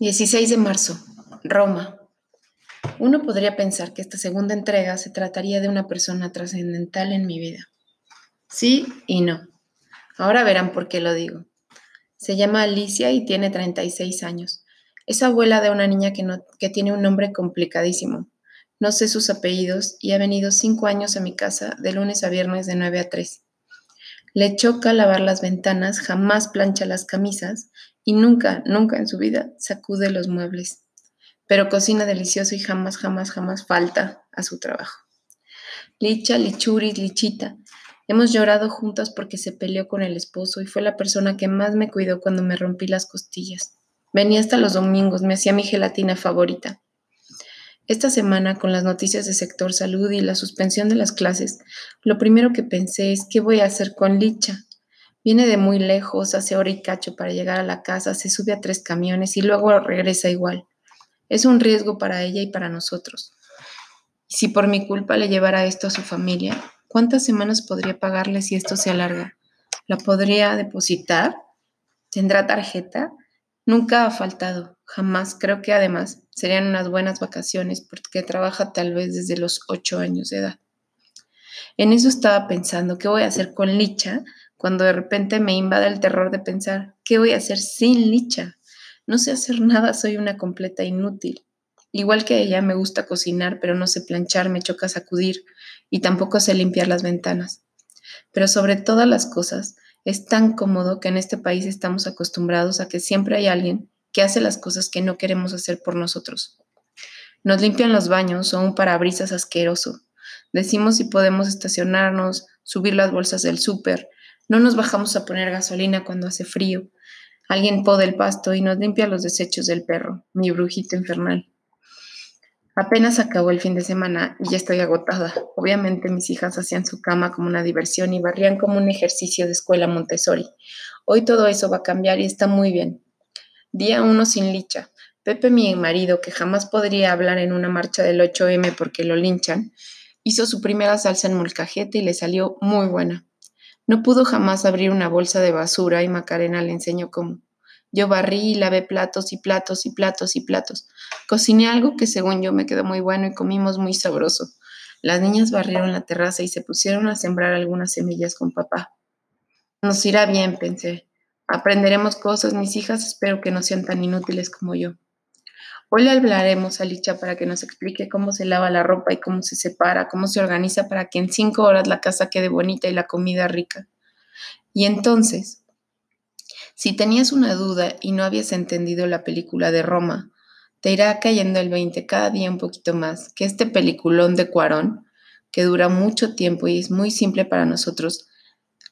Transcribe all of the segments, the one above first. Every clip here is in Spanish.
16 de marzo, Roma. Uno podría pensar que esta segunda entrega se trataría de una persona trascendental en mi vida. Sí y no. Ahora verán por qué lo digo. Se llama Alicia y tiene 36 años. Es abuela de una niña que, que tiene un nombre complicadísimo. No sé sus apellidos y ha venido cinco años a mi casa de lunes a viernes de 9 a 3. Le choca lavar las ventanas, jamás plancha las camisas y nunca, nunca en su vida sacude los muebles. Pero cocina delicioso y jamás, jamás, jamás falta a su trabajo. Licha, Lichuris, Lichita. Hemos llorado juntas porque se peleó con el esposo y fue la persona que más me cuidó cuando me rompí las costillas. Venía hasta los domingos, me hacía mi gelatina favorita. Esta semana, con las noticias de sector salud y la suspensión de las clases, lo primero que pensé es qué voy a hacer con Licha. Viene de muy lejos, hace hora y cacho para llegar a la casa, se sube a tres camiones y luego regresa igual. Es un riesgo para ella y para nosotros. Si por mi culpa le llevara esto a su familia, ¿cuántas semanas podría pagarle si esto se alarga? ¿La podría depositar? ¿Tendrá tarjeta? Nunca ha faltado, jamás. Creo que además serían unas buenas vacaciones porque trabaja tal vez desde los ocho años de edad. En eso estaba pensando, ¿qué voy a hacer con Licha? Cuando de repente me invade el terror de pensar, ¿qué voy a hacer sin Licha? No sé hacer nada, soy una completa inútil. Igual que ella, me gusta cocinar, pero no sé planchar, me choca sacudir y tampoco sé limpiar las ventanas. Pero sobre todas las cosas, es tan cómodo que en este país estamos acostumbrados a que siempre hay alguien que hace las cosas que no queremos hacer por nosotros. Nos limpian los baños o un parabrisas asqueroso. Decimos si podemos estacionarnos, subir las bolsas del súper. No nos bajamos a poner gasolina cuando hace frío. Alguien poda el pasto y nos limpia los desechos del perro, mi brujito infernal. Apenas acabó el fin de semana y ya estoy agotada. Obviamente mis hijas hacían su cama como una diversión y barrían como un ejercicio de escuela Montessori. Hoy todo eso va a cambiar y está muy bien. Día uno sin licha. Pepe, mi marido, que jamás podría hablar en una marcha del 8M porque lo linchan, hizo su primera salsa en molcajete y le salió muy buena. No pudo jamás abrir una bolsa de basura y Macarena le enseñó cómo. Yo barrí y lavé platos y platos y platos y platos. Cociné algo que según yo me quedó muy bueno y comimos muy sabroso. Las niñas barrieron la terraza y se pusieron a sembrar algunas semillas con papá. Nos irá bien, pensé. Aprenderemos cosas, mis hijas, espero que no sean tan inútiles como yo. Hoy le hablaremos a Licha para que nos explique cómo se lava la ropa y cómo se separa, cómo se organiza para que en cinco horas la casa quede bonita y la comida rica. Y entonces, si tenías una duda y no habías entendido la película de Roma, te irá cayendo el 20 cada día un poquito más, que este peliculón de Cuarón, que dura mucho tiempo y es muy simple para nosotros,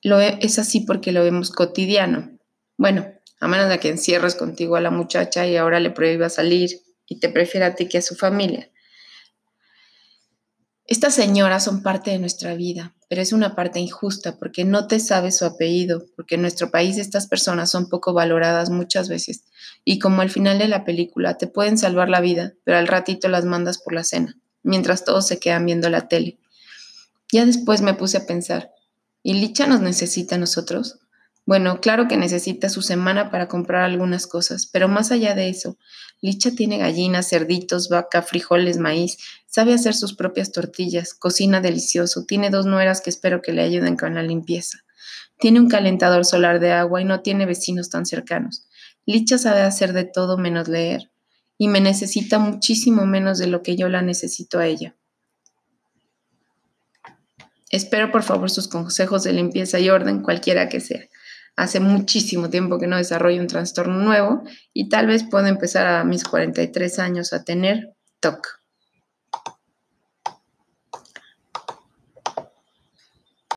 lo es así porque lo vemos cotidiano. Bueno, a menos de que encierres contigo a la muchacha y ahora le prohíbas salir y te prefiera a ti que a su familia. Estas señoras son parte de nuestra vida, pero es una parte injusta porque no te sabes su apellido, porque en nuestro país estas personas son poco valoradas muchas veces y como al final de la película te pueden salvar la vida, pero al ratito las mandas por la cena, mientras todos se quedan viendo la tele. Ya después me puse a pensar, ¿y Licha nos necesita a nosotros? Bueno, claro que necesita su semana para comprar algunas cosas, pero más allá de eso, Licha tiene gallinas, cerditos, vaca, frijoles, maíz, sabe hacer sus propias tortillas, cocina delicioso, tiene dos nueras que espero que le ayuden con la limpieza. Tiene un calentador solar de agua y no tiene vecinos tan cercanos. Licha sabe hacer de todo menos leer y me necesita muchísimo menos de lo que yo la necesito a ella. Espero por favor sus consejos de limpieza y orden, cualquiera que sea hace muchísimo tiempo que no desarrollo un trastorno nuevo y tal vez puedo empezar a mis 43 años a tener TOC.